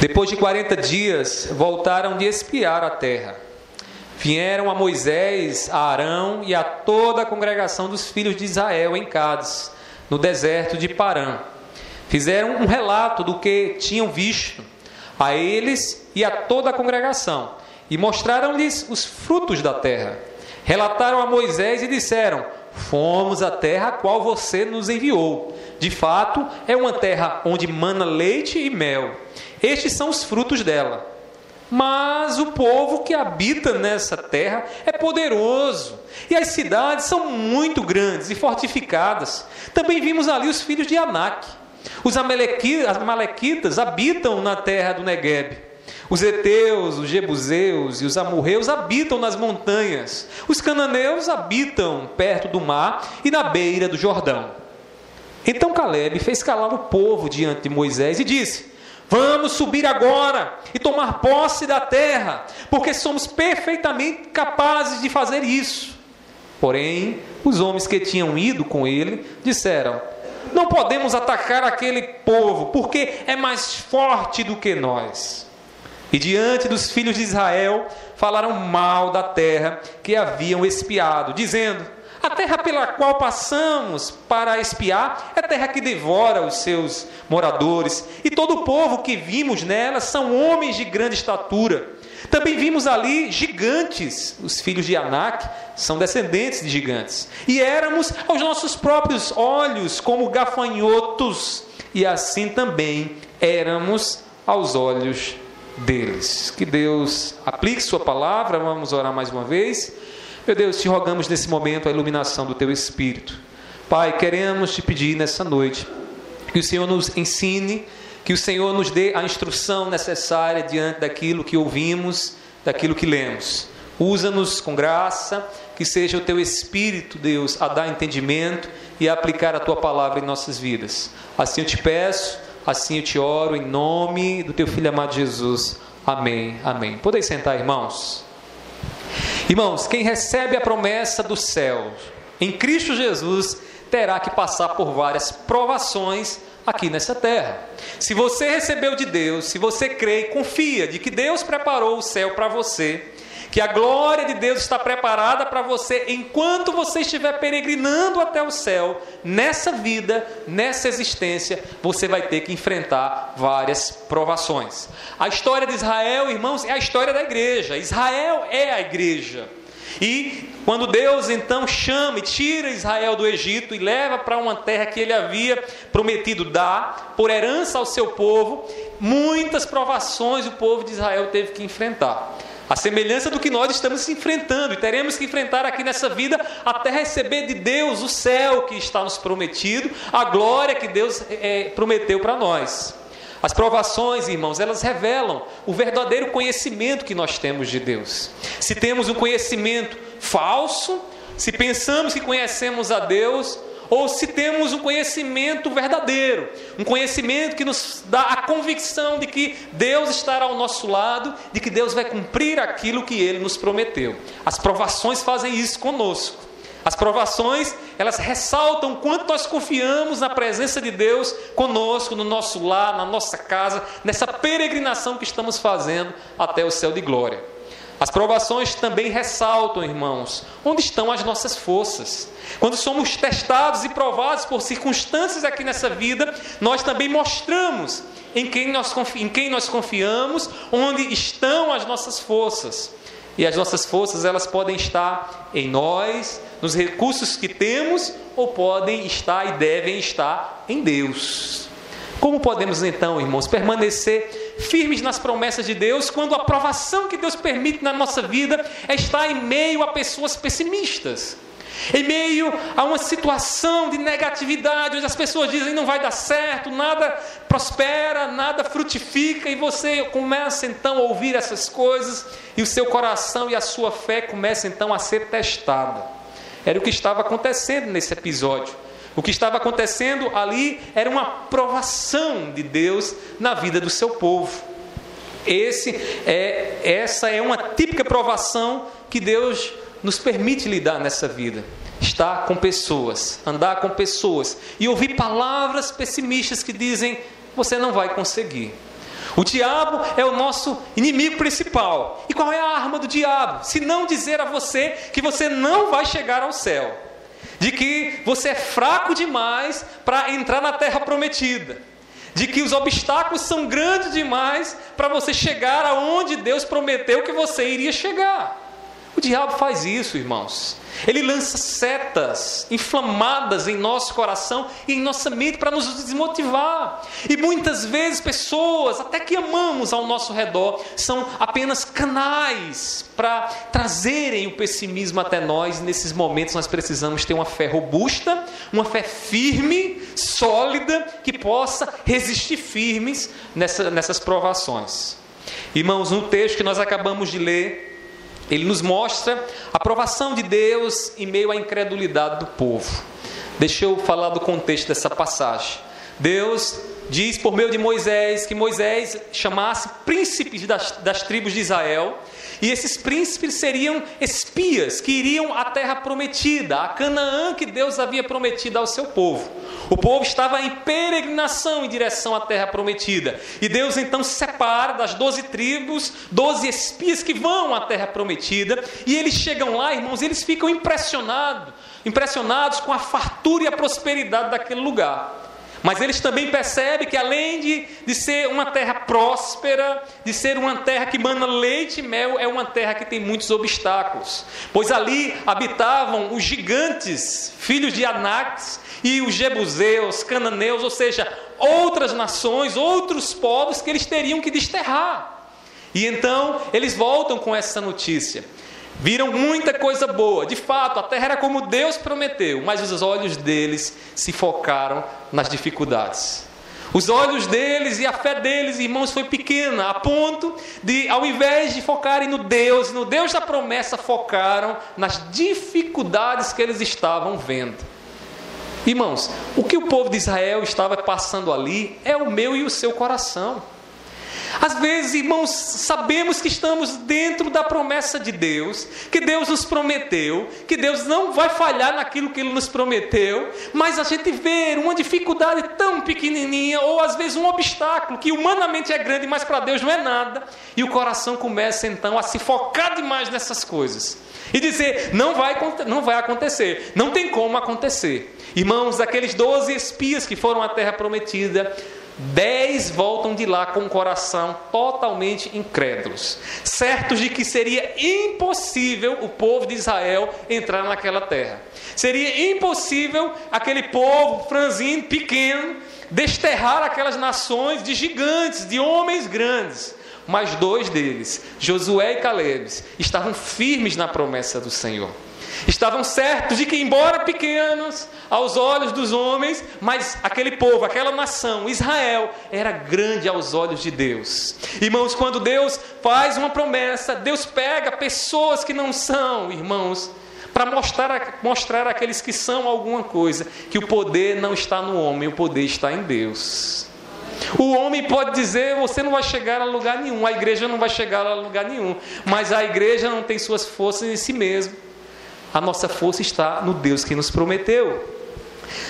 Depois de 40 dias, voltaram de espiar a terra. Vieram a Moisés, a Arão e a toda a congregação dos filhos de Israel em Cádiz, no deserto de Parã. Fizeram um relato do que tinham visto a eles e a toda a congregação e mostraram-lhes os frutos da terra. Relataram a Moisés e disseram: Fomos à terra a qual você nos enviou. De fato, é uma terra onde mana leite e mel. Estes são os frutos dela. Mas o povo que habita nessa terra é poderoso, e as cidades são muito grandes e fortificadas. Também vimos ali os filhos de Anak. Os amalequitas habitam na terra do Negueb. Os heteus, os jebuseus e os amorreus habitam nas montanhas. Os cananeus habitam perto do mar e na beira do Jordão. Então Caleb fez calar o povo diante de Moisés e disse: Vamos subir agora e tomar posse da terra, porque somos perfeitamente capazes de fazer isso. Porém, os homens que tinham ido com ele disseram: Não podemos atacar aquele povo, porque é mais forte do que nós. E diante dos filhos de Israel falaram mal da terra que haviam espiado, dizendo: A terra pela qual passamos para espiar é terra que devora os seus moradores, e todo o povo que vimos nela são homens de grande estatura. Também vimos ali gigantes, os filhos de Anak são descendentes de gigantes, e éramos aos nossos próprios olhos como gafanhotos, e assim também éramos aos olhos deles. Que Deus aplique Sua palavra, vamos orar mais uma vez. Meu Deus, te rogamos nesse momento a iluminação do Teu Espírito. Pai, queremos te pedir nessa noite que o Senhor nos ensine, que o Senhor nos dê a instrução necessária diante daquilo que ouvimos, daquilo que lemos. Usa-nos com graça, que seja o teu Espírito, Deus, a dar entendimento e a aplicar a tua palavra em nossas vidas. Assim eu te peço Assim eu te oro em nome do teu filho amado Jesus. Amém. Amém. Podem sentar, irmãos. Irmãos, quem recebe a promessa do céu em Cristo Jesus terá que passar por várias provações aqui nessa terra. Se você recebeu de Deus, se você crê e confia de que Deus preparou o céu para você, que a glória de Deus está preparada para você enquanto você estiver peregrinando até o céu, nessa vida, nessa existência, você vai ter que enfrentar várias provações. A história de Israel, irmãos, é a história da igreja. Israel é a igreja. E quando Deus então chama e tira Israel do Egito e leva para uma terra que ele havia prometido dar por herança ao seu povo, muitas provações o povo de Israel teve que enfrentar. A semelhança do que nós estamos enfrentando e teremos que enfrentar aqui nessa vida até receber de Deus o céu que está nos prometido, a glória que Deus é, prometeu para nós. As provações, irmãos, elas revelam o verdadeiro conhecimento que nós temos de Deus. Se temos um conhecimento falso, se pensamos que conhecemos a Deus, ou se temos um conhecimento verdadeiro, um conhecimento que nos dá a convicção de que Deus estará ao nosso lado, de que Deus vai cumprir aquilo que ele nos prometeu. As provações fazem isso conosco. As provações, elas ressaltam quanto nós confiamos na presença de Deus conosco, no nosso lar, na nossa casa, nessa peregrinação que estamos fazendo até o céu de glória. As provações também ressaltam, irmãos, onde estão as nossas forças. Quando somos testados e provados por circunstâncias aqui nessa vida, nós também mostramos em quem nós, em quem nós confiamos, onde estão as nossas forças. E as nossas forças, elas podem estar em nós, nos recursos que temos, ou podem estar e devem estar em Deus. Como podemos então, irmãos, permanecer firmes nas promessas de Deus quando a aprovação que Deus permite na nossa vida é estar em meio a pessoas pessimistas? Em meio a uma situação de negatividade, onde as pessoas dizem não vai dar certo, nada prospera, nada frutifica, e você começa então a ouvir essas coisas, e o seu coração e a sua fé começam então a ser testada. Era o que estava acontecendo nesse episódio. O que estava acontecendo ali era uma provação de Deus na vida do seu povo. Esse é, essa é uma típica provação que Deus nos permite lidar nessa vida. Estar com pessoas, andar com pessoas e ouvir palavras pessimistas que dizem: você não vai conseguir. O diabo é o nosso inimigo principal. E qual é a arma do diabo? Se não dizer a você que você não vai chegar ao céu, de que você é fraco demais para entrar na terra prometida, de que os obstáculos são grandes demais para você chegar aonde Deus prometeu que você iria chegar. O diabo faz isso, irmãos. Ele lança setas inflamadas em nosso coração e em nossa mente para nos desmotivar. E muitas vezes pessoas, até que amamos ao nosso redor, são apenas canais para trazerem o pessimismo até nós. Nesses momentos nós precisamos ter uma fé robusta, uma fé firme, sólida, que possa resistir firmes nessa, nessas provações. Irmãos, no texto que nós acabamos de ler, ele nos mostra a aprovação de Deus em meio à incredulidade do povo. Deixa eu falar do contexto dessa passagem. Deus diz por meio de Moisés que Moisés chamasse príncipes das, das tribos de Israel e esses príncipes seriam espias que iriam à terra prometida, a Canaã que Deus havia prometido ao seu povo. O povo estava em peregrinação em direção à terra prometida. E Deus então separa das doze tribos, doze espias que vão à terra prometida. E eles chegam lá, irmãos, e eles ficam impressionados, impressionados com a fartura e a prosperidade daquele lugar. Mas eles também percebem que além de, de ser uma terra próspera, de ser uma terra que mana leite e mel, é uma terra que tem muitos obstáculos. Pois ali habitavam os gigantes, filhos de Anaques, e os jebuseus, cananeus, ou seja, outras nações, outros povos que eles teriam que desterrar. E então eles voltam com essa notícia. Viram muita coisa boa. De fato, a terra era como Deus prometeu, mas os olhos deles se focaram nas dificuldades. Os olhos deles e a fé deles, irmãos, foi pequena, a ponto de, ao invés de focarem no Deus, no Deus da promessa, focaram nas dificuldades que eles estavam vendo. Irmãos, o que o povo de Israel estava passando ali é o meu e o seu coração. Às vezes, irmãos, sabemos que estamos dentro da promessa de Deus, que Deus nos prometeu, que Deus não vai falhar naquilo que Ele nos prometeu, mas a gente vê uma dificuldade tão pequenininha, ou às vezes um obstáculo que humanamente é grande, mas para Deus não é nada, e o coração começa então a se focar demais nessas coisas e dizer: não vai, não vai acontecer, não tem como acontecer. Irmãos, aqueles doze espias que foram à terra prometida, Dez voltam de lá com o coração totalmente incrédulos, certos de que seria impossível o povo de Israel entrar naquela terra. Seria impossível aquele povo franzino, pequeno, desterrar aquelas nações de gigantes, de homens grandes. Mas dois deles, Josué e Caleb, estavam firmes na promessa do Senhor. Estavam certos de que, embora pequenos aos olhos dos homens, mas aquele povo, aquela nação, Israel, era grande aos olhos de Deus. Irmãos, quando Deus faz uma promessa, Deus pega pessoas que não são, irmãos, para mostrar, mostrar àqueles que são alguma coisa, que o poder não está no homem, o poder está em Deus. O homem pode dizer: você não vai chegar a lugar nenhum, a igreja não vai chegar a lugar nenhum, mas a igreja não tem suas forças em si mesma. A nossa força está no Deus que nos prometeu.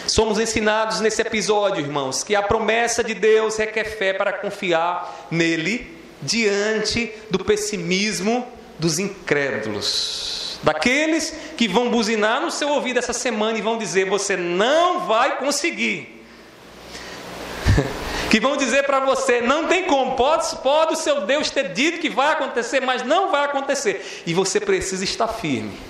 Somos ensinados nesse episódio, irmãos, que a promessa de Deus requer fé para confiar nele diante do pessimismo dos incrédulos. Daqueles que vão buzinar no seu ouvido essa semana e vão dizer: Você não vai conseguir. que vão dizer para você: Não tem como, pode, pode o seu Deus ter dito que vai acontecer, mas não vai acontecer. E você precisa estar firme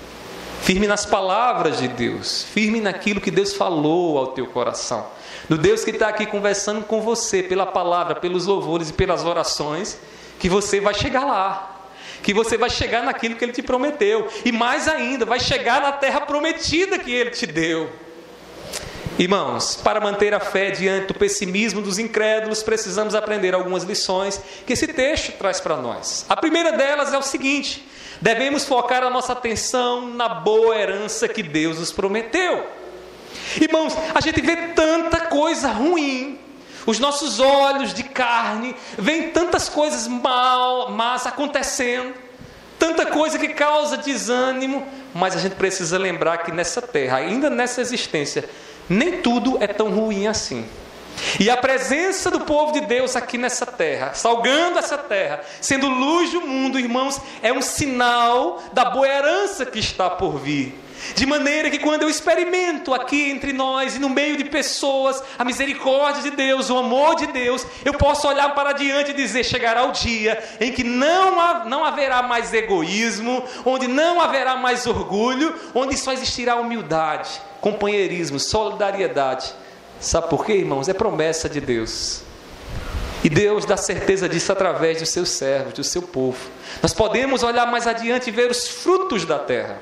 Firme nas palavras de Deus, firme naquilo que Deus falou ao teu coração. Do Deus que está aqui conversando com você pela palavra, pelos louvores e pelas orações, que você vai chegar lá. Que você vai chegar naquilo que Ele te prometeu. E mais ainda, vai chegar na terra prometida que Ele te deu. Irmãos, para manter a fé diante do pessimismo dos incrédulos, precisamos aprender algumas lições que esse texto traz para nós. A primeira delas é o seguinte: Devemos focar a nossa atenção na boa herança que Deus nos prometeu. Irmãos, a gente vê tanta coisa ruim, os nossos olhos de carne veem tantas coisas mal, más acontecendo, tanta coisa que causa desânimo, mas a gente precisa lembrar que nessa terra, ainda nessa existência, nem tudo é tão ruim assim. E a presença do povo de Deus aqui nessa terra, salgando essa terra, sendo luz do mundo, irmãos, é um sinal da boa herança que está por vir. De maneira que quando eu experimento aqui entre nós e no meio de pessoas a misericórdia de Deus, o amor de Deus, eu posso olhar para diante e dizer: chegará o dia em que não, não haverá mais egoísmo, onde não haverá mais orgulho, onde só existirá humildade, companheirismo, solidariedade. Sabe por quê, irmãos? É promessa de Deus. E Deus dá certeza disso através dos seus servos, do seu povo. Nós podemos olhar mais adiante e ver os frutos da terra.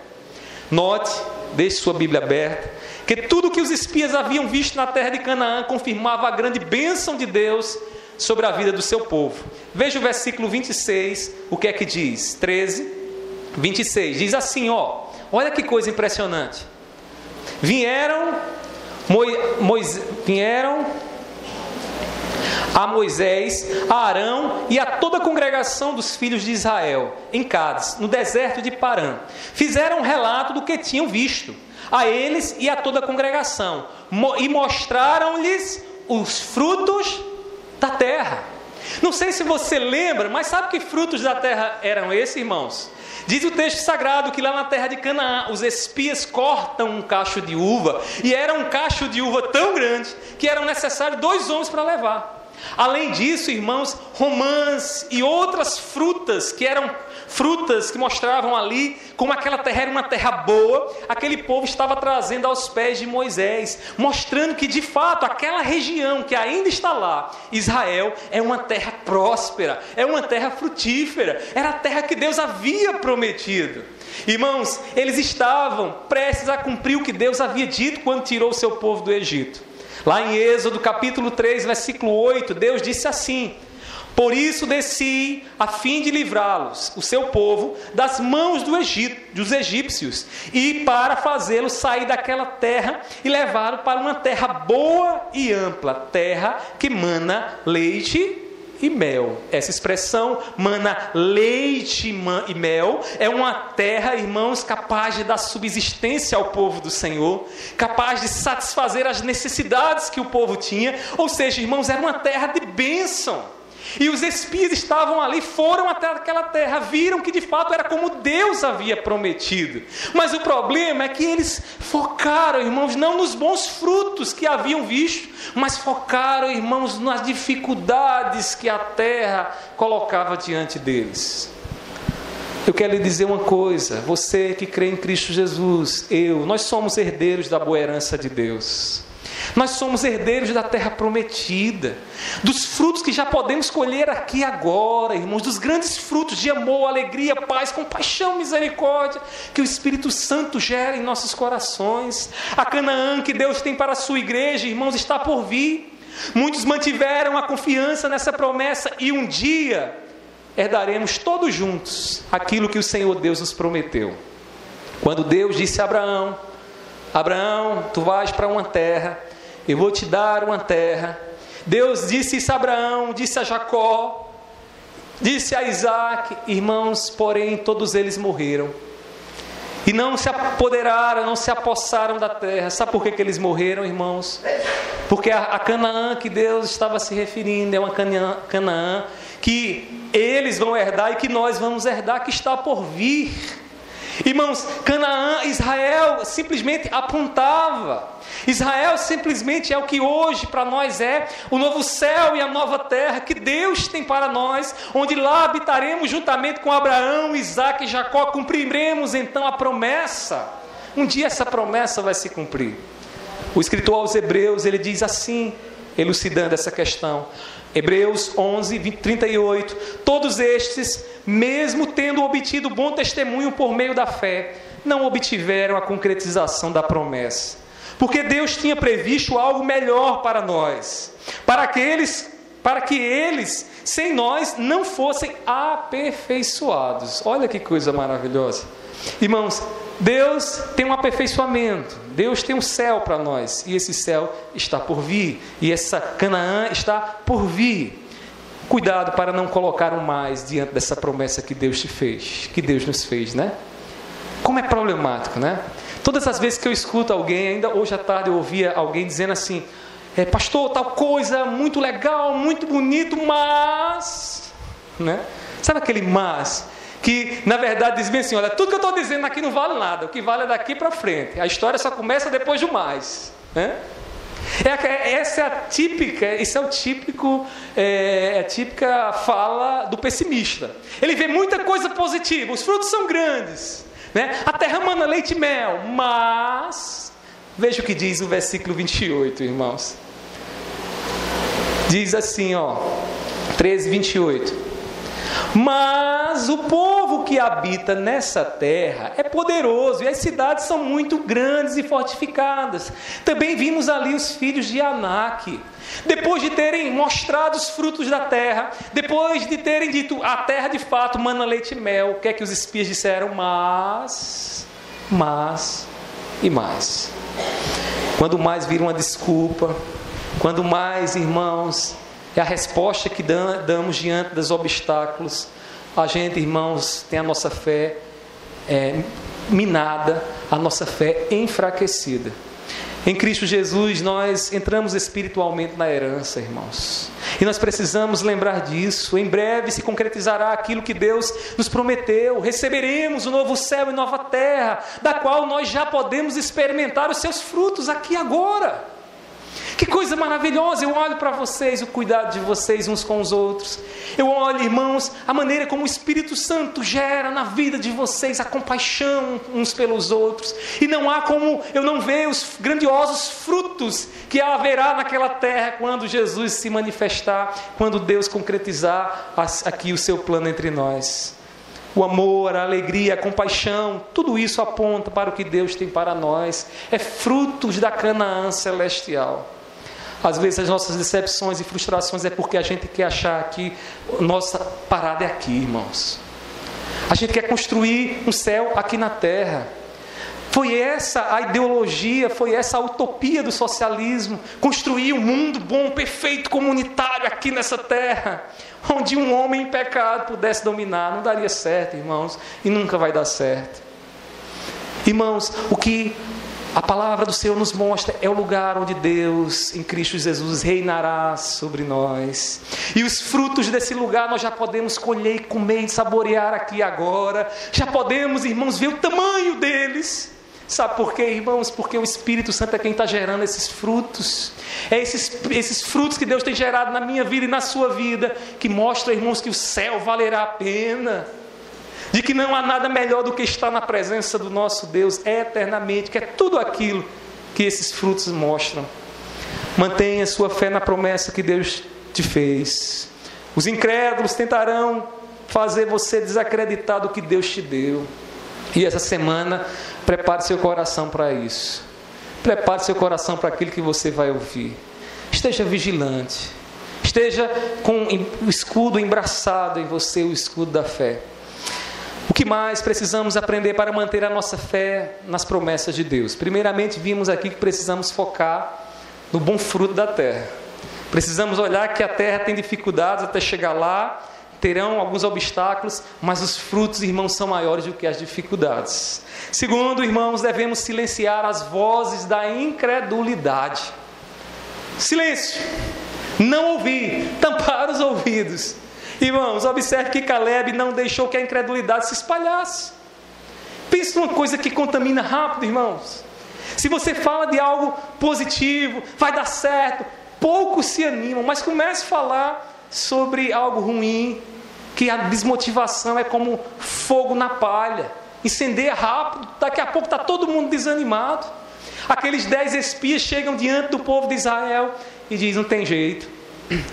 Note, deixe sua Bíblia aberta, que tudo que os espias haviam visto na terra de Canaã confirmava a grande bênção de Deus sobre a vida do seu povo. Veja o versículo 26, o que é que diz? 13, 26. Diz assim, ó. Olha que coisa impressionante. Vieram Mois, vieram a Moisés, a Arão e a toda a congregação dos filhos de Israel em Cádiz, no deserto de Parã. Fizeram um relato do que tinham visto a eles e a toda a congregação e mostraram-lhes os frutos da terra. Não sei se você lembra, mas sabe que frutos da terra eram esses, irmãos? Diz o texto sagrado que lá na terra de Canaã os espias cortam um cacho de uva e era um cacho de uva tão grande que eram necessários dois homens para levar. Além disso, irmãos, romãs e outras frutas que eram frutas que mostravam ali como aquela terra era uma terra boa, aquele povo estava trazendo aos pés de Moisés, mostrando que de fato aquela região que ainda está lá, Israel, é uma terra próspera, é uma terra frutífera, era a terra que Deus havia prometido. Irmãos, eles estavam prestes a cumprir o que Deus havia dito quando tirou o seu povo do Egito. Lá em Êxodo capítulo 3, versículo 8, Deus disse assim: Por isso desci a fim de livrá-los, o seu povo, das mãos do Egito, dos egípcios, e para fazê-los sair daquela terra e levá-los para uma terra boa e ampla, terra que mana leite e mel. Essa expressão, mana leite e mel, é uma terra, irmãos, capaz de dar subsistência ao povo do Senhor, capaz de satisfazer as necessidades que o povo tinha. Ou seja, irmãos, era uma terra de bênção. E os espias estavam ali, foram até aquela terra, viram que de fato era como Deus havia prometido. Mas o problema é que eles focaram, irmãos, não nos bons frutos que haviam visto, mas focaram, irmãos, nas dificuldades que a terra colocava diante deles. Eu quero lhe dizer uma coisa: você que crê em Cristo Jesus, eu, nós somos herdeiros da boa herança de Deus. Nós somos herdeiros da terra prometida, dos frutos que já podemos colher aqui agora, irmãos, dos grandes frutos de amor, alegria, paz, compaixão, misericórdia, que o Espírito Santo gera em nossos corações. A Canaã que Deus tem para a sua igreja, irmãos, está por vir. Muitos mantiveram a confiança nessa promessa e um dia herdaremos todos juntos aquilo que o Senhor Deus nos prometeu. Quando Deus disse a Abraão: Abraão, tu vais para uma terra eu vou te dar uma terra. Deus disse isso a Abraão, disse a Jacó, disse a Isaac, irmãos, porém todos eles morreram. E não se apoderaram, não se apossaram da terra. Sabe por que, que eles morreram, irmãos? Porque a, a Canaã que Deus estava se referindo é uma Canaã, Canaã que eles vão herdar e que nós vamos herdar, que está por vir. Irmãos, Canaã, Israel simplesmente apontava. Israel simplesmente é o que hoje para nós é o novo céu e a nova terra que Deus tem para nós, onde lá habitaremos juntamente com Abraão, Isaac e Jacó, cumpriremos então a promessa. Um dia essa promessa vai se cumprir. O escritor aos Hebreus, ele diz assim, elucidando essa questão. Hebreus 11, 20, 38. Todos estes, mesmo tendo obtido bom testemunho por meio da fé, não obtiveram a concretização da promessa. Porque Deus tinha previsto algo melhor para nós, para que eles, para que eles, sem nós, não fossem aperfeiçoados. Olha que coisa maravilhosa. Irmãos, Deus tem um aperfeiçoamento, Deus tem um céu para nós, e esse céu está por vir, e essa Canaã está por vir. Cuidado para não colocar um mais diante dessa promessa que Deus te fez, que Deus nos fez, né? Como é problemático, né? Todas as vezes que eu escuto alguém, ainda hoje à tarde eu ouvia alguém dizendo assim: é, pastor, tal coisa, muito legal, muito bonito, mas. Né? Sabe aquele mas? Que na verdade diz bem assim: olha, tudo que eu estou dizendo aqui não vale nada, o que vale é daqui para frente. A história só começa depois do mais. Né? É, essa é a típica, esse é o típico, é, é, a típica fala do pessimista. Ele vê muita coisa positiva, os frutos são grandes, né? a terra mana leite e mel, mas veja o que diz o versículo 28, irmãos. Diz assim, ó, 13, 28. Mas o povo que habita nessa terra é poderoso e as cidades são muito grandes e fortificadas. Também vimos ali os filhos de Anak. Depois de terem mostrado os frutos da terra, depois de terem dito a terra de fato mana leite e mel, o que é que os espias disseram? Mas, mas e mais. Quando mais viram uma desculpa, quando mais, irmãos, é a resposta que damos diante dos obstáculos. A gente, irmãos, tem a nossa fé é, minada, a nossa fé enfraquecida. Em Cristo Jesus, nós entramos espiritualmente na herança, irmãos. E nós precisamos lembrar disso. Em breve se concretizará aquilo que Deus nos prometeu. Receberemos o novo céu e nova terra, da qual nós já podemos experimentar os seus frutos aqui agora. Que coisa maravilhosa! Eu olho para vocês, o cuidado de vocês uns com os outros. Eu olho, irmãos, a maneira como o Espírito Santo gera na vida de vocês a compaixão uns pelos outros. E não há como eu não ver os grandiosos frutos que haverá naquela terra quando Jesus se manifestar, quando Deus concretizar aqui o seu plano entre nós. O amor, a alegria, a compaixão, tudo isso aponta para o que Deus tem para nós. É frutos da Canaã celestial. Às vezes as nossas decepções e frustrações é porque a gente quer achar que nossa parada é aqui, irmãos. A gente quer construir um céu aqui na terra. Foi essa a ideologia, foi essa a utopia do socialismo, construir um mundo bom, perfeito, comunitário aqui nessa terra, onde um homem em pecado pudesse dominar. Não daria certo, irmãos, e nunca vai dar certo. Irmãos, o que a palavra do Senhor nos mostra é o lugar onde Deus, em Cristo Jesus, reinará sobre nós. E os frutos desse lugar nós já podemos colher e comer e saborear aqui agora. Já podemos, irmãos, ver o tamanho deles. Sabe por quê, irmãos? Porque o Espírito Santo é quem está gerando esses frutos. É esses, esses frutos que Deus tem gerado na minha vida e na sua vida que mostram, irmãos, que o céu valerá a pena de que não há nada melhor do que estar na presença do nosso Deus eternamente, que é tudo aquilo que esses frutos mostram. Mantenha sua fé na promessa que Deus te fez. Os incrédulos tentarão fazer você desacreditar do que Deus te deu. E essa semana, prepare seu coração para isso. Prepare seu coração para aquilo que você vai ouvir. Esteja vigilante. Esteja com o escudo embraçado em você, o escudo da fé. O que mais precisamos aprender para manter a nossa fé nas promessas de Deus? Primeiramente, vimos aqui que precisamos focar no bom fruto da terra. Precisamos olhar que a terra tem dificuldades até chegar lá, terão alguns obstáculos, mas os frutos, irmãos, são maiores do que as dificuldades. Segundo, irmãos, devemos silenciar as vozes da incredulidade. Silêncio. Não ouvir, tampar os ouvidos Irmãos, observe que Caleb não deixou que a incredulidade se espalhasse. Pense numa coisa que contamina rápido, irmãos. Se você fala de algo positivo, vai dar certo, poucos se animam, mas comece a falar sobre algo ruim, que a desmotivação é como fogo na palha, incendeia rápido, daqui a pouco está todo mundo desanimado. Aqueles dez espias chegam diante do povo de Israel e dizem: não tem jeito,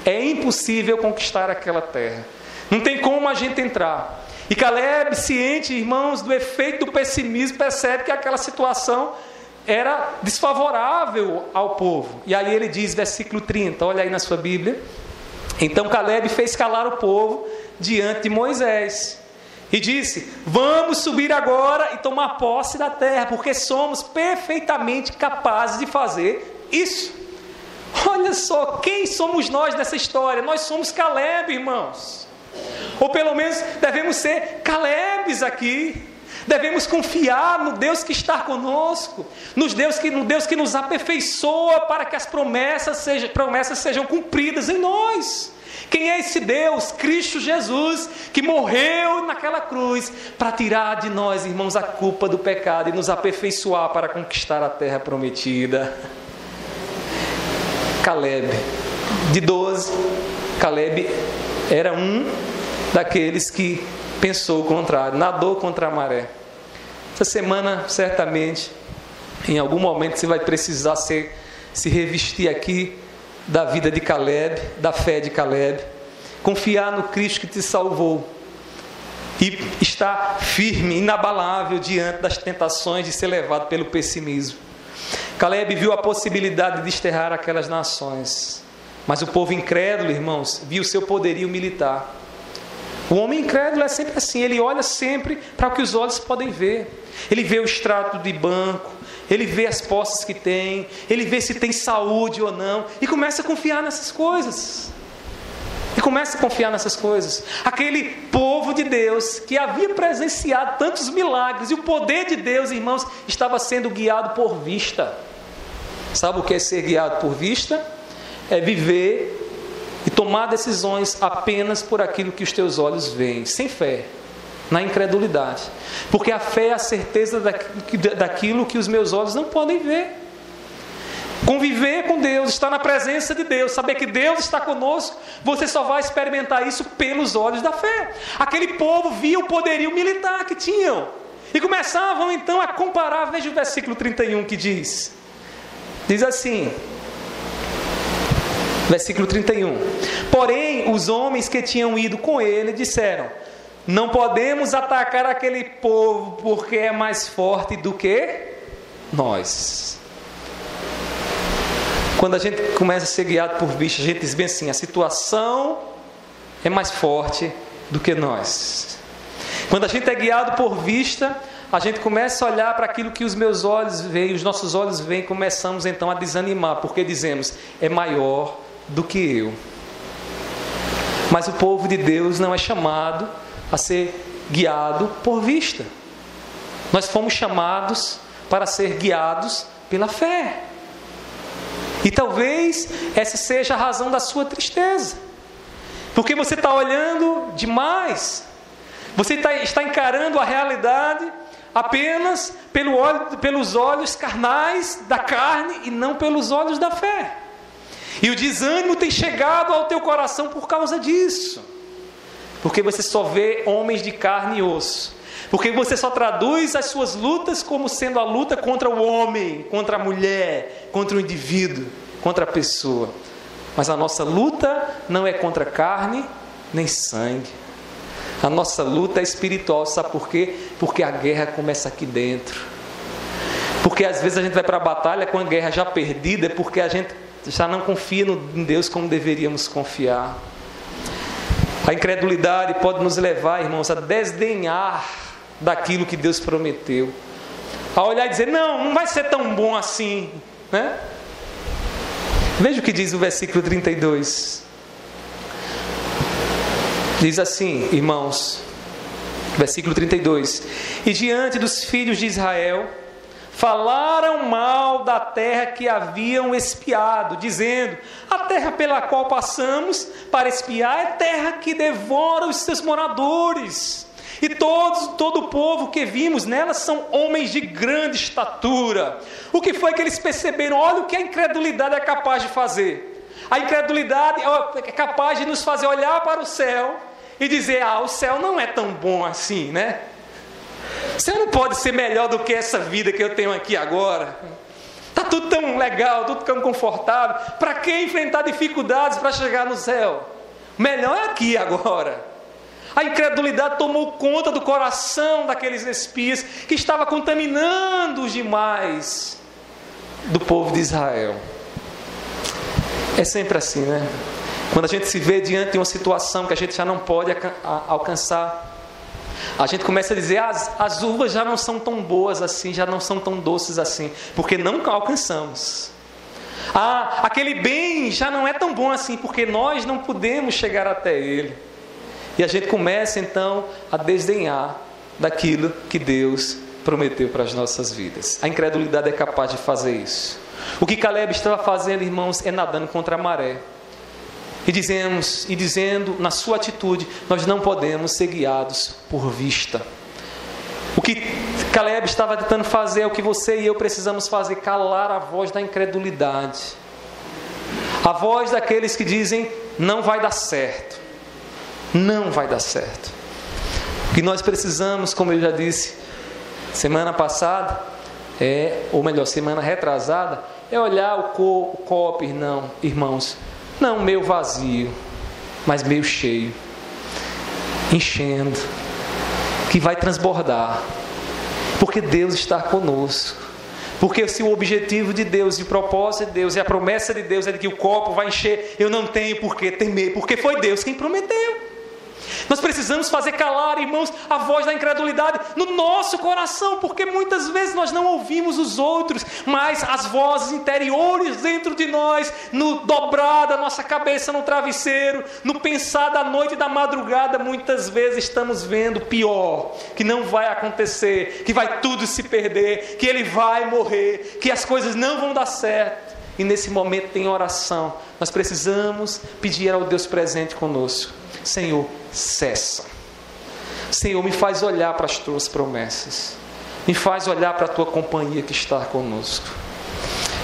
é impossível conquistar aquela terra. Não tem como a gente entrar. E Caleb, ciente, irmãos, do efeito do pessimismo, percebe que aquela situação era desfavorável ao povo. E aí ele diz, versículo 30, olha aí na sua Bíblia. Então Caleb fez calar o povo diante de Moisés. E disse: Vamos subir agora e tomar posse da terra, porque somos perfeitamente capazes de fazer isso. Olha só, quem somos nós nessa história? Nós somos Caleb, irmãos. Ou pelo menos devemos ser Calebes aqui. Devemos confiar no Deus que está conosco, nos Deus que, no Deus que nos aperfeiçoa para que as promessas, promessas sejam cumpridas em nós. Quem é esse Deus? Cristo Jesus, que morreu naquela cruz para tirar de nós, irmãos, a culpa do pecado e nos aperfeiçoar para conquistar a terra prometida. Caleb, de 12, Caleb era um daqueles que pensou o contrário, nadou contra a maré. Essa semana, certamente, em algum momento você vai precisar ser, se revestir aqui da vida de Caleb, da fé de Caleb, confiar no Cristo que te salvou e estar firme, inabalável diante das tentações de ser levado pelo pessimismo. Caleb viu a possibilidade de desterrar aquelas nações, mas o povo incrédulo, irmãos, viu seu poderio militar. O homem incrédulo é sempre assim, ele olha sempre para o que os olhos podem ver. Ele vê o extrato de banco, ele vê as posses que tem, ele vê se tem saúde ou não, e começa a confiar nessas coisas. E começa a confiar nessas coisas. Aquele povo de Deus que havia presenciado tantos milagres, e o poder de Deus, irmãos, estava sendo guiado por vista. Sabe o que é ser guiado por vista? É viver e tomar decisões apenas por aquilo que os teus olhos veem, sem fé na incredulidade. Porque a fé é a certeza daquilo que os meus olhos não podem ver. Conviver com Deus, estar na presença de Deus, saber que Deus está conosco, você só vai experimentar isso pelos olhos da fé. Aquele povo via o poderio militar que tinham e começavam então a comparar. Veja o versículo 31 que diz: diz assim, versículo 31. Porém, os homens que tinham ido com ele disseram: não podemos atacar aquele povo porque é mais forte do que nós. Quando a gente começa a ser guiado por bicho, a gente diz bem assim: a situação é mais forte do que nós. Quando a gente é guiado por vista, a gente começa a olhar para aquilo que os meus olhos veem, os nossos olhos veem, começamos então a desanimar, porque dizemos: é maior do que eu. Mas o povo de Deus não é chamado a ser guiado por vista. Nós fomos chamados para ser guiados pela fé. E talvez essa seja a razão da sua tristeza. Porque você está olhando demais. Você está, está encarando a realidade apenas pelo olho, pelos olhos carnais da carne e não pelos olhos da fé. E o desânimo tem chegado ao teu coração por causa disso. Porque você só vê homens de carne e osso. Porque você só traduz as suas lutas como sendo a luta contra o homem, contra a mulher, contra o indivíduo, contra a pessoa. Mas a nossa luta não é contra carne nem sangue. A nossa luta é espiritual, sabe por quê? Porque a guerra começa aqui dentro. Porque às vezes a gente vai para a batalha com a guerra já perdida, é porque a gente já não confia no, em Deus como deveríamos confiar. A incredulidade pode nos levar, irmãos, a desdenhar daquilo que Deus prometeu. A olhar e dizer, não, não vai ser tão bom assim. Né? Veja o que diz o versículo 32. Diz assim, irmãos, versículo 32: E diante dos filhos de Israel, falaram mal da terra que haviam espiado, dizendo: A terra pela qual passamos para espiar é terra que devora os seus moradores. E todos, todo o povo que vimos nela são homens de grande estatura. O que foi que eles perceberam? Olha o que a incredulidade é capaz de fazer. A incredulidade é capaz de nos fazer olhar para o céu e dizer: Ah, o céu não é tão bom assim, né? Você não pode ser melhor do que essa vida que eu tenho aqui agora. Está tudo tão legal, tudo tão confortável. Para que enfrentar dificuldades para chegar no céu? Melhor é aqui agora. A incredulidade tomou conta do coração daqueles espias que estava contaminando-os demais do povo de Israel. É sempre assim, né? Quando a gente se vê diante de uma situação que a gente já não pode alcançar, a gente começa a dizer: as, as uvas já não são tão boas assim, já não são tão doces assim, porque não alcançamos. Ah, aquele bem já não é tão bom assim, porque nós não podemos chegar até ele. E a gente começa então a desdenhar daquilo que Deus prometeu para as nossas vidas. A incredulidade é capaz de fazer isso. O que Caleb estava fazendo, irmãos, é nadando contra a maré. E dizemos, e dizendo na sua atitude, nós não podemos ser guiados por vista. O que Caleb estava tentando fazer é o que você e eu precisamos fazer, calar a voz da incredulidade. A voz daqueles que dizem não vai dar certo. Não vai dar certo. O que nós precisamos, como eu já disse semana passada, é, ou melhor, semana retrasada, é olhar o, co, o copo, não, irmãos, não meio vazio, mas meio cheio, enchendo, que vai transbordar, porque Deus está conosco. Porque se o objetivo de Deus, e o propósito de Deus e a promessa de Deus é de que o copo vai encher, eu não tenho por que temer, porque foi Deus quem prometeu. Nós precisamos fazer calar, irmãos, a voz da incredulidade no nosso coração, porque muitas vezes nós não ouvimos os outros, mas as vozes interiores dentro de nós, no dobrar da nossa cabeça no travesseiro, no pensar da noite e da madrugada, muitas vezes estamos vendo pior, que não vai acontecer, que vai tudo se perder, que ele vai morrer, que as coisas não vão dar certo. E nesse momento tem oração. Nós precisamos pedir ao Deus presente conosco. Senhor, cessa. Senhor, me faz olhar para as tuas promessas. Me faz olhar para a tua companhia que está conosco.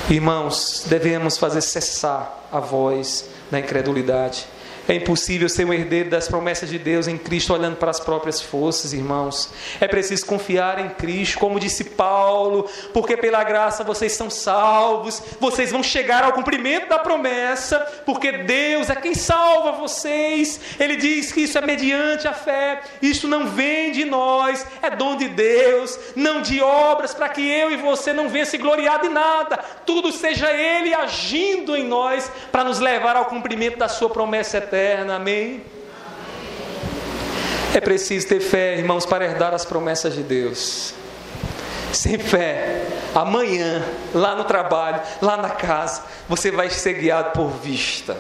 Irmãos, devemos fazer cessar a voz da incredulidade é impossível ser um herdeiro das promessas de Deus em Cristo olhando para as próprias forças, irmãos. É preciso confiar em Cristo, como disse Paulo, porque pela graça vocês são salvos, vocês vão chegar ao cumprimento da promessa, porque Deus é quem salva vocês. Ele diz que isso é mediante a fé, isso não vem de nós, é dom de Deus, não de obras, para que eu e você não venha se gloriar de nada, tudo seja Ele agindo em nós para nos levar ao cumprimento da Sua promessa eterna eterna. Amém? É preciso ter fé, irmãos, para herdar as promessas de Deus. Sem fé, amanhã, lá no trabalho, lá na casa, você vai ser guiado por vista.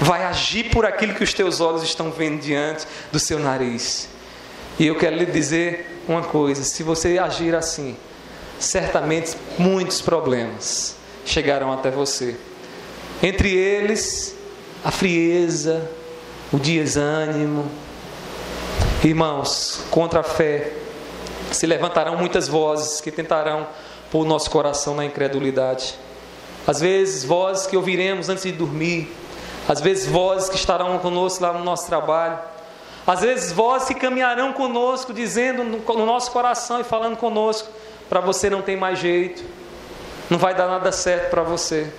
Vai agir por aquilo que os teus olhos estão vendo diante do seu nariz. E eu quero lhe dizer uma coisa: se você agir assim, certamente muitos problemas chegarão até você. Entre eles, a frieza, o desânimo. Irmãos, contra a fé se levantarão muitas vozes que tentarão pôr o nosso coração na incredulidade. Às vezes, vozes que ouviremos antes de dormir, às vezes, vozes que estarão conosco lá no nosso trabalho, às vezes, vozes que caminharão conosco, dizendo no nosso coração e falando conosco: para você não tem mais jeito, não vai dar nada certo para você.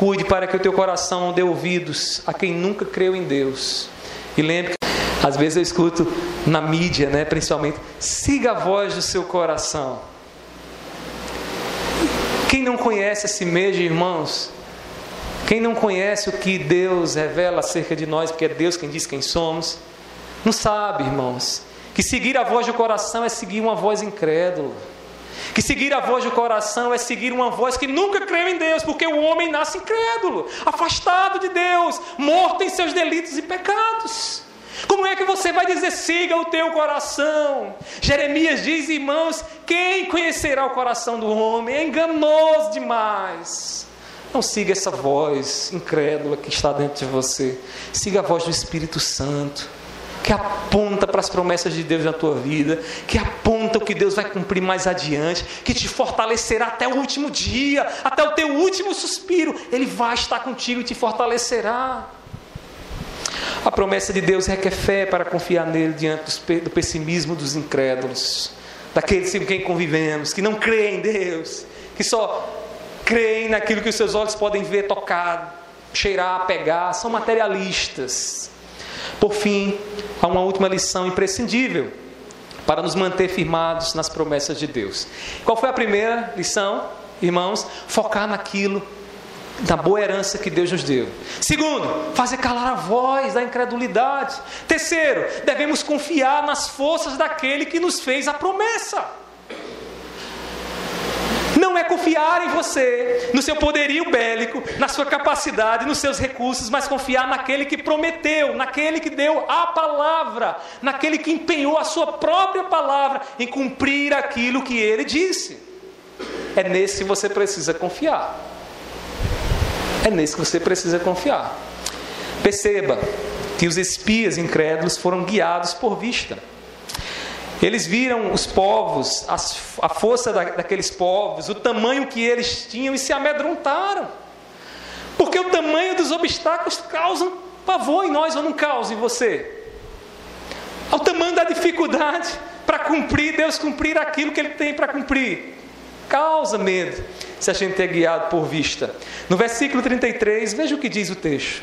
Cuide para que o teu coração não dê ouvidos a quem nunca creu em Deus. E lembre que às vezes eu escuto na mídia, né, principalmente, siga a voz do seu coração. Quem não conhece esse mesmo, irmãos, quem não conhece o que Deus revela acerca de nós, porque é Deus quem diz quem somos, não sabe, irmãos, que seguir a voz do coração é seguir uma voz incrédula. Que seguir a voz do coração é seguir uma voz que nunca creu em Deus, porque o homem nasce incrédulo, afastado de Deus, morto em seus delitos e pecados. Como é que você vai dizer siga o teu coração? Jeremias diz, irmãos, quem conhecerá o coração do homem? É enganoso demais. Não siga essa voz incrédula que está dentro de você. Siga a voz do Espírito Santo que aponta para as promessas de Deus na tua vida, que aponta o que Deus vai cumprir mais adiante, que te fortalecerá até o último dia, até o teu último suspiro. Ele vai estar contigo e te fortalecerá. A promessa de Deus requer fé para confiar nele diante do pessimismo dos incrédulos, daqueles com quem convivemos, que não creem em Deus, que só creem naquilo que os seus olhos podem ver, tocar, cheirar, pegar, são materialistas. Por fim, há uma última lição imprescindível para nos manter firmados nas promessas de Deus. Qual foi a primeira lição, irmãos? Focar naquilo, na boa herança que Deus nos deu. Segundo, fazer calar a voz da incredulidade. Terceiro, devemos confiar nas forças daquele que nos fez a promessa. É confiar em você, no seu poderio bélico, na sua capacidade, nos seus recursos, mas confiar naquele que prometeu, naquele que deu a palavra, naquele que empenhou a sua própria palavra em cumprir aquilo que ele disse. É nesse que você precisa confiar. É nesse que você precisa confiar. Perceba que os espias incrédulos foram guiados por vista. Eles viram os povos, a força daqueles povos, o tamanho que eles tinham e se amedrontaram. Porque o tamanho dos obstáculos causa pavor em nós ou não causa em você? O tamanho da dificuldade para cumprir, Deus cumprir aquilo que Ele tem para cumprir. Causa medo se a gente é guiado por vista. No versículo 33, veja o que diz o texto.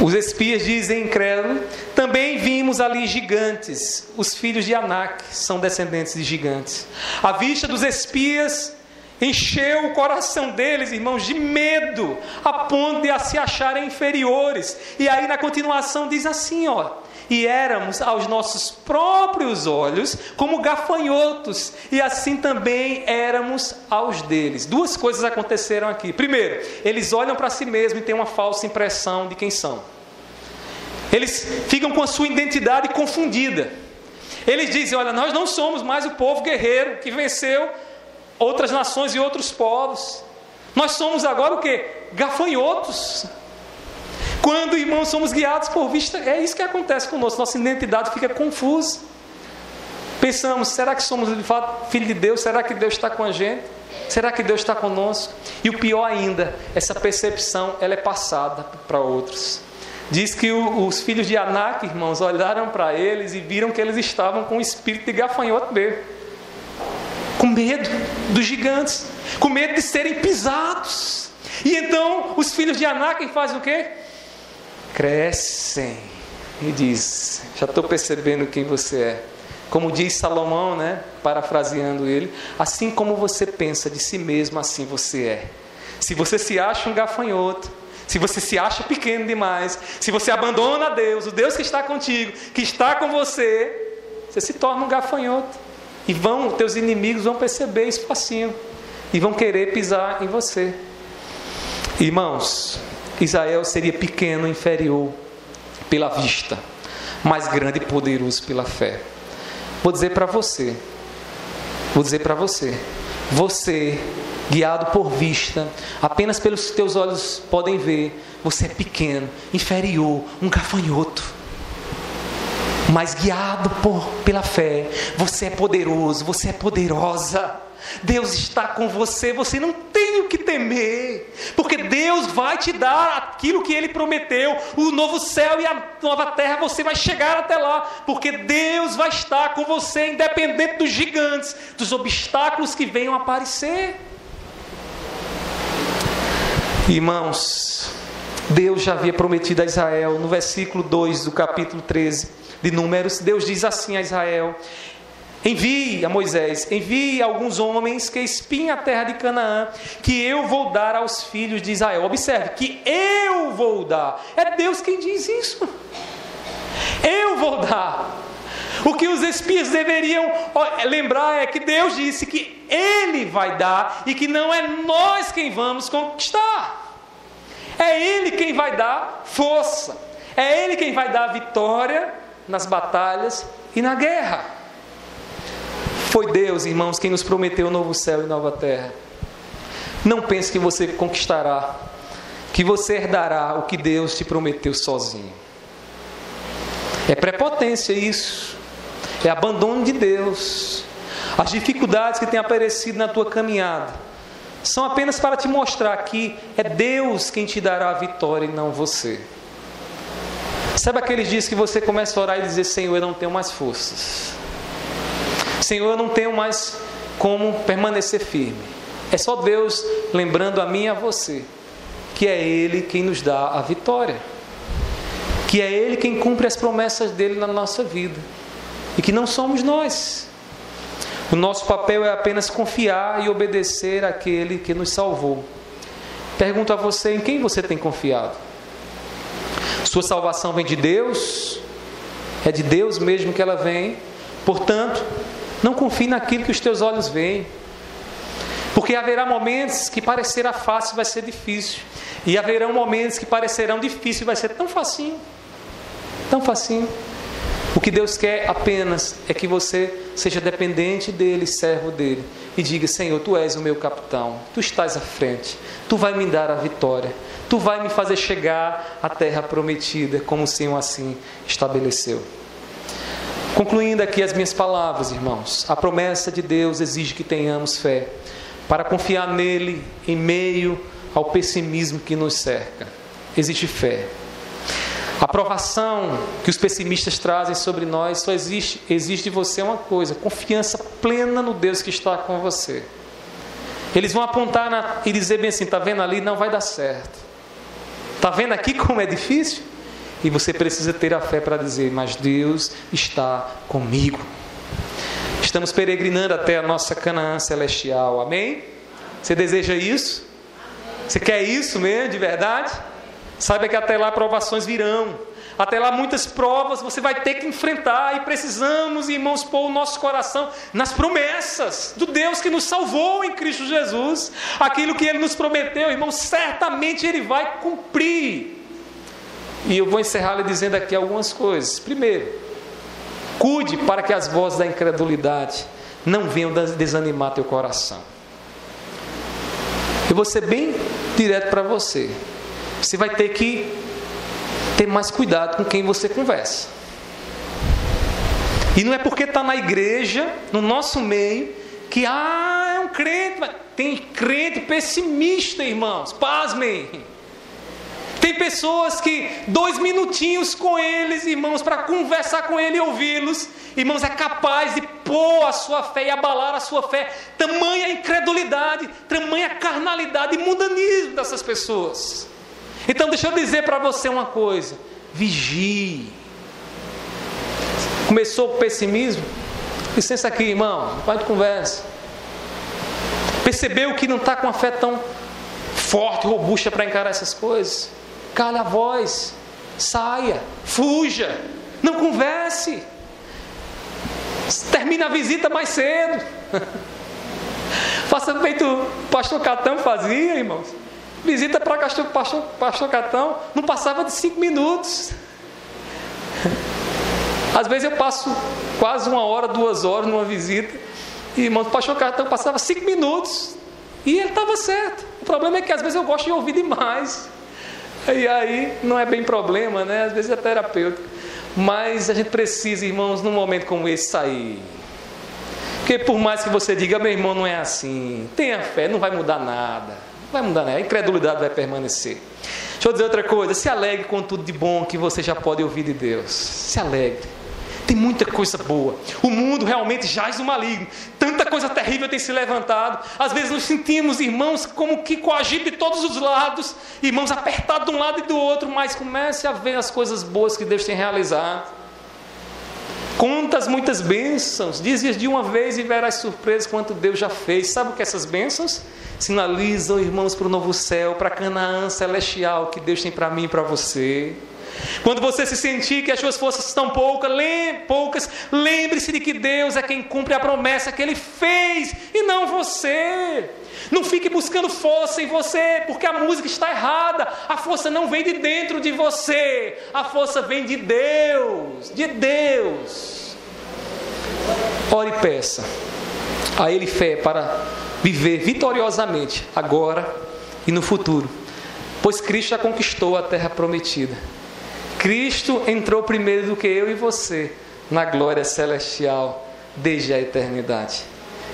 Os espias dizem incrédulo, também vimos ali gigantes, os filhos de Anak são descendentes de gigantes. A vista dos espias encheu o coração deles, irmãos, de medo, a ponto de se acharem inferiores. E aí na continuação diz assim, ó: e éramos aos nossos próprios olhos como gafanhotos, e assim também éramos aos deles. Duas coisas aconteceram aqui. Primeiro, eles olham para si mesmos e têm uma falsa impressão de quem são. Eles ficam com a sua identidade confundida. Eles dizem: Olha, nós não somos mais o povo guerreiro que venceu outras nações e outros povos. Nós somos agora o que? Gafanhotos. Quando, irmãos, somos guiados por vista, é isso que acontece conosco. Nossa identidade fica confusa. Pensamos: será que somos de fato filho de Deus? Será que Deus está com a gente? Será que Deus está conosco? E o pior ainda, essa percepção ela é passada para outros. Diz que os filhos de Anak, irmãos, olharam para eles e viram que eles estavam com o espírito de gafanhoto mesmo. Com medo dos gigantes, com medo de serem pisados. E então os filhos de Anak fazem o quê? Crescem. E diz: Já estou percebendo quem você é. Como diz Salomão, né? Parafraseando ele, assim como você pensa de si mesmo, assim você é. Se você se acha um gafanhoto, se você se acha pequeno demais, se você abandona Deus, o Deus que está contigo, que está com você, você se torna um gafanhoto. E vão, teus inimigos vão perceber isso facinho e vão querer pisar em você. Irmãos, Israel seria pequeno, inferior pela vista, mas grande e poderoso pela fé. Vou dizer para você, vou dizer para você, você guiado por vista, apenas pelos teus olhos podem ver, você é pequeno, inferior, um gafanhoto. Mas guiado por pela fé, você é poderoso, você é poderosa. Deus está com você, você não tem o que temer, porque Deus vai te dar aquilo que Ele prometeu, o novo céu e a nova terra, você vai chegar até lá, porque Deus vai estar com você, independente dos gigantes, dos obstáculos que venham aparecer. Irmãos, Deus já havia prometido a Israel, no versículo 2 do capítulo 13 de Números, Deus diz assim a Israel: Envie a Moisés, envie alguns homens que espiem a terra de Canaã, que eu vou dar aos filhos de Israel. Observe que eu vou dar. É Deus quem diz isso. Eu vou dar. O que os espias deveriam lembrar é que Deus disse que Ele vai dar e que não é nós quem vamos conquistar. É Ele quem vai dar força. É Ele quem vai dar vitória nas batalhas e na guerra. Foi Deus, irmãos, quem nos prometeu o novo céu e nova terra. Não pense que você conquistará, que você herdará o que Deus te prometeu sozinho. É prepotência isso é abandono de Deus. As dificuldades que têm aparecido na tua caminhada são apenas para te mostrar que é Deus quem te dará a vitória e não você. Sabe aqueles dias que você começa a orar e dizer: Senhor, eu não tenho mais forças. Senhor, eu não tenho mais como permanecer firme. É só Deus lembrando a mim e a você que é Ele quem nos dá a vitória, que é Ele quem cumpre as promessas dele na nossa vida e que não somos nós. O nosso papel é apenas confiar e obedecer àquele que nos salvou. Pergunto a você: em quem você tem confiado? Sua salvação vem de Deus? É de Deus mesmo que ela vem. Portanto, não confie naquilo que os teus olhos veem. Porque haverá momentos que parecerá fácil, vai ser difícil. E haverão momentos que parecerão difícil, vai ser tão facinho. Tão facinho. O que Deus quer apenas é que você seja dependente dele, servo dele, e diga: Senhor, tu és o meu capitão, tu estás à frente, tu vai me dar a vitória, tu vai me fazer chegar à terra prometida, como o Senhor assim estabeleceu. Concluindo aqui as minhas palavras, irmãos, a promessa de Deus exige que tenhamos fé para confiar nele em meio ao pessimismo que nos cerca. Existe fé. A provação que os pessimistas trazem sobre nós só existe, existe de você uma coisa: confiança plena no Deus que está com você. Eles vão apontar na, e dizer bem assim: está vendo ali? Não vai dar certo. Está vendo aqui como é difícil? E você precisa ter a fé para dizer: mas Deus está comigo. Estamos peregrinando até a nossa Canaã celestial, amém? Você deseja isso? Você quer isso mesmo, de verdade? Saiba que até lá provações virão. Até lá muitas provas você vai ter que enfrentar e precisamos, irmãos, pôr o nosso coração nas promessas do Deus que nos salvou em Cristo Jesus. Aquilo que ele nos prometeu, irmãos, certamente ele vai cumprir. E eu vou encerrar lhe dizendo aqui algumas coisas. Primeiro, cuide para que as vozes da incredulidade não venham desanimar teu coração. Eu vou ser bem direto para você. Você vai ter que ter mais cuidado com quem você conversa. E não é porque está na igreja, no nosso meio, que ah, é um crente. Tem crente pessimista, irmãos. Pasmem. Tem pessoas que dois minutinhos com eles, irmãos, para conversar com ele e ouvi-los, irmãos, é capaz de pôr a sua fé e abalar a sua fé. Tamanha incredulidade, tamanha carnalidade e mundanismo dessas pessoas. Então, deixa eu dizer para você uma coisa: vigie. Começou o pessimismo? Licença aqui, irmão, vai de conversa. Percebeu que não está com a fé tão forte, robusta para encarar essas coisas? Cala a voz, saia, fuja, não converse. Termine a visita mais cedo. Faça feito o pastor Catão fazia, irmãos. Visita para pastor, pastor, pastor Catão não passava de cinco minutos. Às vezes eu passo quase uma hora, duas horas numa visita. E irmão, o pastor Catão passava cinco minutos. E ele estava certo. O problema é que às vezes eu gosto de ouvir demais. E aí não é bem problema, né? Às vezes é terapêutico. Mas a gente precisa, irmãos, num momento como esse, sair. Porque por mais que você diga, meu irmão, não é assim. Tenha fé, não vai mudar nada. Não vai mudar, né? A incredulidade vai permanecer. Deixa eu dizer outra coisa. Se alegre com tudo de bom que você já pode ouvir de Deus. Se alegre. Tem muita coisa boa. O mundo realmente jaz no maligno. Tanta coisa terrível tem se levantado. Às vezes nos sentimos, irmãos, como que coagidos de todos os lados, irmãos apertados de um lado e do outro, mas comece a ver as coisas boas que Deus tem realizado. Contas muitas bênçãos. Dizes de uma vez e verás surpresas quanto Deus já fez. Sabe o que essas bênçãos? Sinalizam, irmãos, para o novo céu, para Canaã celestial que Deus tem para mim e para você. Quando você se sentir que as suas forças estão poucas, lembre-se de que Deus é quem cumpre a promessa que Ele fez e não você. Não fique buscando força em você, porque a música está errada. A força não vem de dentro de você, a força vem de Deus, de Deus. Ore e peça a Ele fé para viver vitoriosamente agora e no futuro, pois Cristo já conquistou a terra prometida. Cristo entrou primeiro do que eu e você na glória celestial desde a eternidade.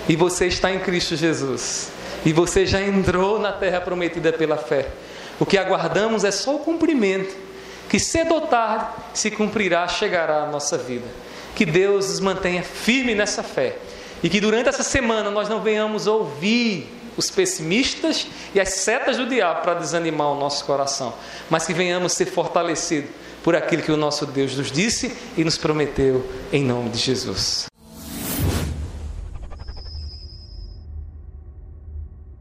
E você está em Cristo Jesus. E você já entrou na terra prometida pela fé. O que aguardamos é só o cumprimento, que cedo ou tarde se cumprirá, chegará à nossa vida. Que Deus nos mantenha firme nessa fé. E que durante essa semana nós não venhamos ouvir os pessimistas e as setas do diabo para desanimar o nosso coração, mas que venhamos ser fortalecidos por aquilo que o nosso Deus nos disse e nos prometeu em nome de Jesus.